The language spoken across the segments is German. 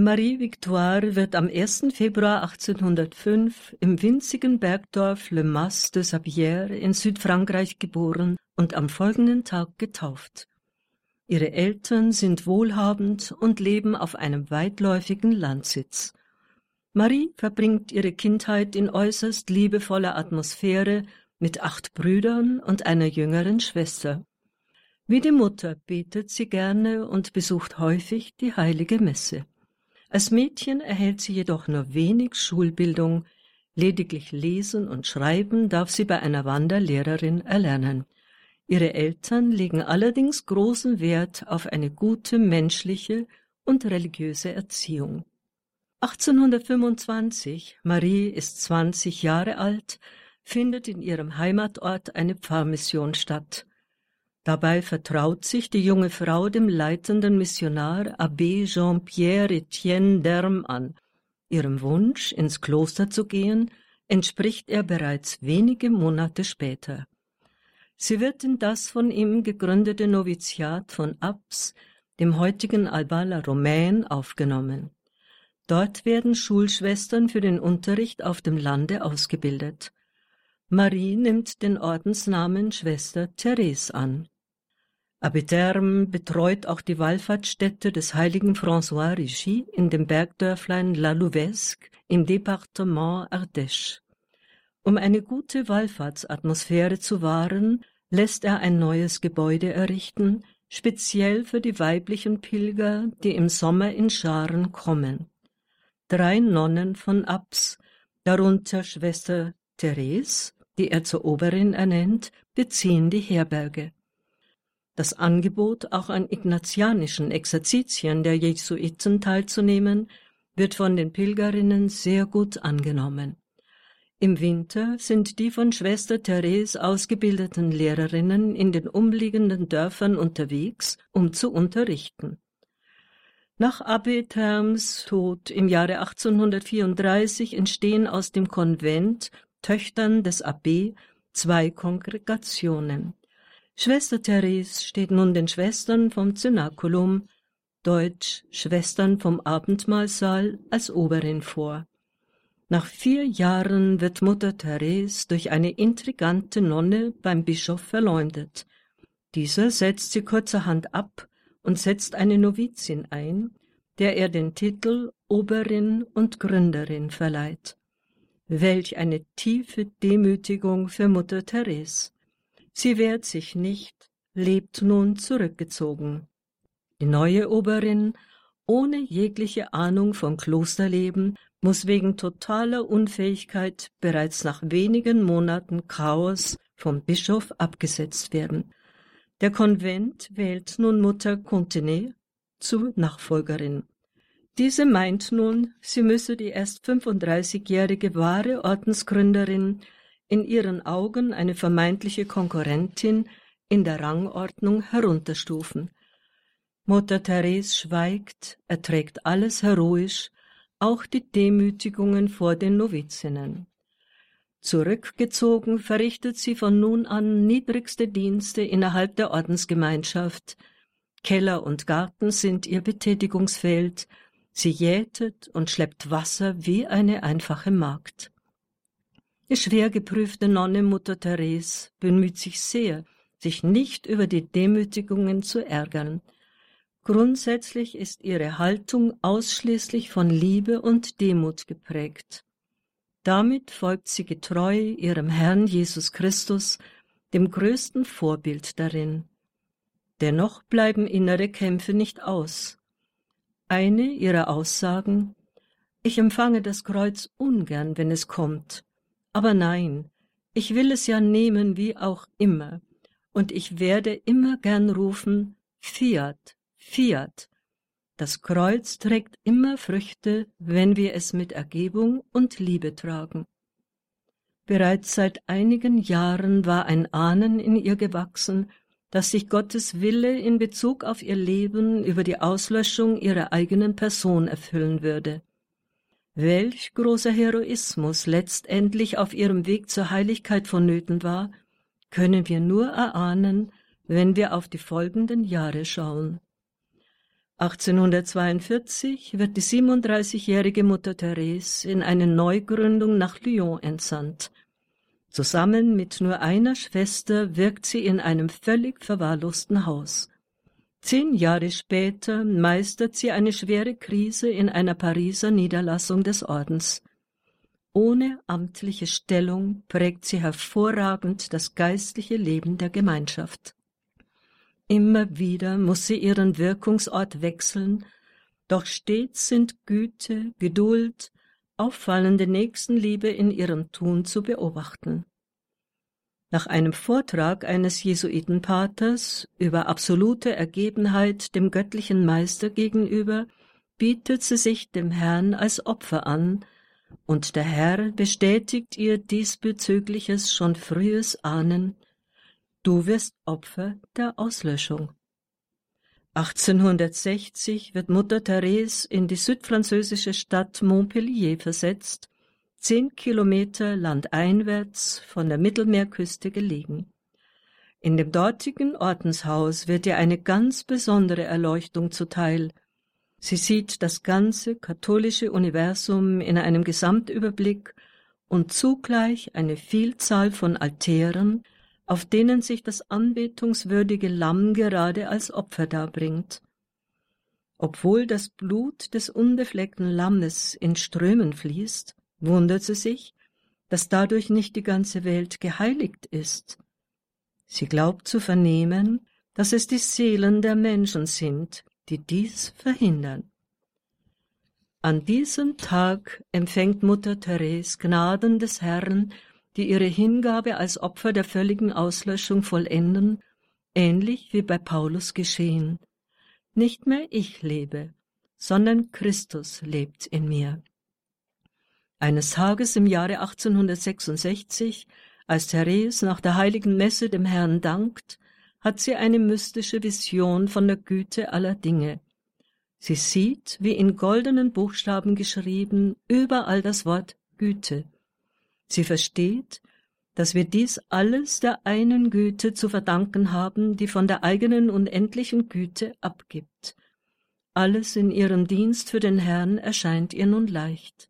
Marie Victoire wird am 1. Februar 1805 im winzigen Bergdorf Le Mas de Sabière in Südfrankreich geboren und am folgenden Tag getauft. Ihre Eltern sind wohlhabend und leben auf einem weitläufigen Landsitz. Marie verbringt ihre Kindheit in äußerst liebevoller Atmosphäre mit acht Brüdern und einer jüngeren Schwester. Wie die Mutter betet sie gerne und besucht häufig die heilige Messe. Als Mädchen erhält sie jedoch nur wenig Schulbildung, lediglich Lesen und Schreiben darf sie bei einer Wanderlehrerin erlernen. Ihre Eltern legen allerdings großen Wert auf eine gute menschliche und religiöse Erziehung. 1825, Marie ist 20 Jahre alt, findet in ihrem Heimatort eine Pfarrmission statt. Dabei vertraut sich die junge Frau dem leitenden Missionar Abbé Jean-Pierre Etienne d'Erm an. Ihrem Wunsch, ins Kloster zu gehen, entspricht er bereits wenige Monate später. Sie wird in das von ihm gegründete Noviziat von Abs, dem heutigen Albala Romain, aufgenommen. Dort werden Schulschwestern für den Unterricht auf dem Lande ausgebildet. Marie nimmt den Ordensnamen Schwester Therese an. Abiterme betreut auch die Wallfahrtsstätte des heiligen François Ricci in dem Bergdörflein La Louvesque im Departement Ardèche. Um eine gute Wallfahrtsatmosphäre zu wahren, lässt er ein neues Gebäude errichten, speziell für die weiblichen Pilger, die im Sommer in Scharen kommen drei Nonnen von Abs, darunter Schwester Therese, die er zur Oberin ernennt, beziehen die Herberge. Das Angebot, auch an ignatianischen Exerzitien der Jesuiten teilzunehmen, wird von den Pilgerinnen sehr gut angenommen. Im Winter sind die von Schwester Therese ausgebildeten Lehrerinnen in den umliegenden Dörfern unterwegs, um zu unterrichten. Nach Abbé Terms Tod im Jahre 1834 entstehen aus dem Konvent Töchtern des Abbé zwei Kongregationen. Schwester Therese steht nun den Schwestern vom Cenaculum, deutsch Schwestern vom Abendmahlsaal, als Oberin vor. Nach vier Jahren wird Mutter Therese durch eine intrigante Nonne beim Bischof verleumdet. Dieser setzt sie kurzerhand ab und setzt eine Novizin ein, der er den Titel Oberin und Gründerin verleiht. Welch eine tiefe Demütigung für Mutter Therese. Sie wehrt sich nicht, lebt nun zurückgezogen. Die neue Oberin, ohne jegliche Ahnung vom Klosterleben, muss wegen totaler Unfähigkeit bereits nach wenigen Monaten Chaos vom Bischof abgesetzt werden. Der Konvent wählt nun Mutter Contenay zur Nachfolgerin. Diese meint nun, sie müsse die erst 35-jährige wahre Ordensgründerin, in ihren Augen eine vermeintliche Konkurrentin, in der Rangordnung herunterstufen. Mutter Therese schweigt, erträgt alles heroisch, auch die Demütigungen vor den Novizinnen. Zurückgezogen verrichtet sie von nun an niedrigste Dienste innerhalb der Ordensgemeinschaft. Keller und Garten sind ihr Betätigungsfeld, sie jätet und schleppt Wasser wie eine einfache Magd. Die schwer geprüfte Nonne Mutter Therese bemüht sich sehr, sich nicht über die Demütigungen zu ärgern. Grundsätzlich ist ihre Haltung ausschließlich von Liebe und Demut geprägt. Damit folgt sie getreu ihrem Herrn Jesus Christus, dem größten Vorbild darin. Dennoch bleiben innere Kämpfe nicht aus. Eine ihrer Aussagen Ich empfange das Kreuz ungern, wenn es kommt. Aber nein, ich will es ja nehmen wie auch immer, und ich werde immer gern rufen Fiat, Fiat, das Kreuz trägt immer Früchte, wenn wir es mit Ergebung und Liebe tragen. Bereits seit einigen Jahren war ein Ahnen in ihr gewachsen, dass sich Gottes Wille in Bezug auf ihr Leben über die Auslöschung ihrer eigenen Person erfüllen würde. Welch großer Heroismus letztendlich auf ihrem Weg zur Heiligkeit vonnöten war, können wir nur erahnen, wenn wir auf die folgenden Jahre schauen. 1842 wird die 37-jährige Mutter Therese in eine Neugründung nach Lyon entsandt. Zusammen mit nur einer Schwester wirkt sie in einem völlig verwahrlosten Haus. Zehn Jahre später meistert sie eine schwere Krise in einer Pariser Niederlassung des Ordens. Ohne amtliche Stellung prägt sie hervorragend das geistliche Leben der Gemeinschaft. Immer wieder muss sie ihren Wirkungsort wechseln, doch stets sind Güte, Geduld, auffallende Nächstenliebe in ihrem Tun zu beobachten. Nach einem Vortrag eines Jesuitenpaters über absolute Ergebenheit dem göttlichen Meister gegenüber bietet sie sich dem Herrn als Opfer an, und der Herr bestätigt ihr diesbezügliches schon frühes Ahnen, du wirst Opfer der Auslöschung. 1860 wird Mutter Therese in die südfranzösische Stadt Montpellier versetzt, zehn Kilometer landeinwärts von der Mittelmeerküste gelegen. In dem dortigen Ordenshaus wird ihr eine ganz besondere Erleuchtung zuteil. Sie sieht das ganze katholische Universum in einem Gesamtüberblick und zugleich eine Vielzahl von Altären, auf denen sich das anbetungswürdige Lamm gerade als Opfer darbringt. Obwohl das Blut des unbefleckten Lammes in Strömen fließt, wundert sie sich, dass dadurch nicht die ganze Welt geheiligt ist. Sie glaubt zu vernehmen, dass es die Seelen der Menschen sind, die dies verhindern. An diesem Tag empfängt Mutter Therese Gnaden des Herrn die ihre Hingabe als Opfer der völligen Auslöschung vollenden, ähnlich wie bei Paulus geschehen. Nicht mehr ich lebe, sondern Christus lebt in mir. Eines Tages im Jahre 1866, als Therese nach der heiligen Messe dem Herrn dankt, hat sie eine mystische Vision von der Güte aller Dinge. Sie sieht, wie in goldenen Buchstaben geschrieben, überall das Wort Güte. Sie versteht, dass wir dies alles der einen Güte zu verdanken haben, die von der eigenen unendlichen Güte abgibt. Alles in ihrem Dienst für den Herrn erscheint ihr nun leicht.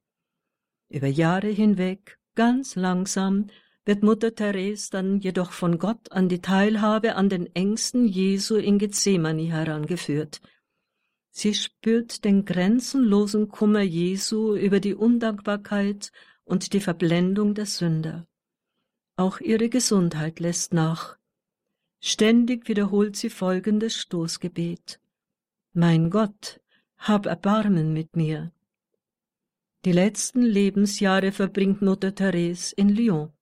Über Jahre hinweg, ganz langsam, wird Mutter Therese dann jedoch von Gott an die Teilhabe an den Ängsten Jesu in Gethsemane herangeführt. Sie spürt den grenzenlosen Kummer Jesu über die Undankbarkeit und die Verblendung der Sünder. Auch ihre Gesundheit lässt nach. Ständig wiederholt sie folgendes Stoßgebet. Mein Gott, hab Erbarmen mit mir. Die letzten Lebensjahre verbringt Mutter Therese in Lyon.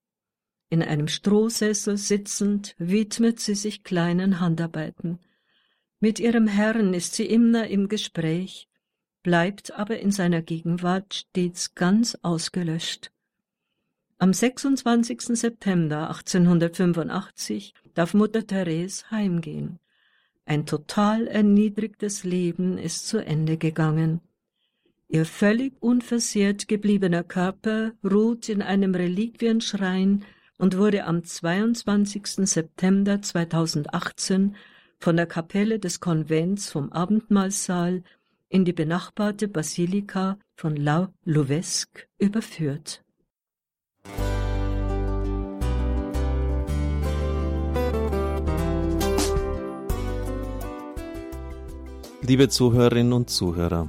In einem Strohsessel sitzend widmet sie sich kleinen Handarbeiten. Mit ihrem Herrn ist sie immer im Gespräch, bleibt aber in seiner Gegenwart stets ganz ausgelöscht. Am 26. September 1885 darf Mutter Therese heimgehen. Ein total erniedrigtes Leben ist zu Ende gegangen. Ihr völlig unversehrt gebliebener Körper ruht in einem Reliquienschrein und wurde am 22. September 2018 von der Kapelle des Konvents vom Abendmahlsaal in die benachbarte Basilika von La Louvesque überführt. Liebe Zuhörerinnen und Zuhörer,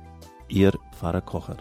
Ihr Pfarrer Kocher.